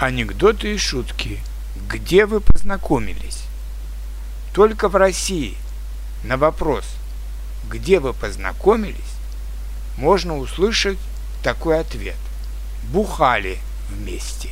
Анекдоты и шутки. Где вы познакомились? Только в России на вопрос «Где вы познакомились?» можно услышать такой ответ. Бухали вместе.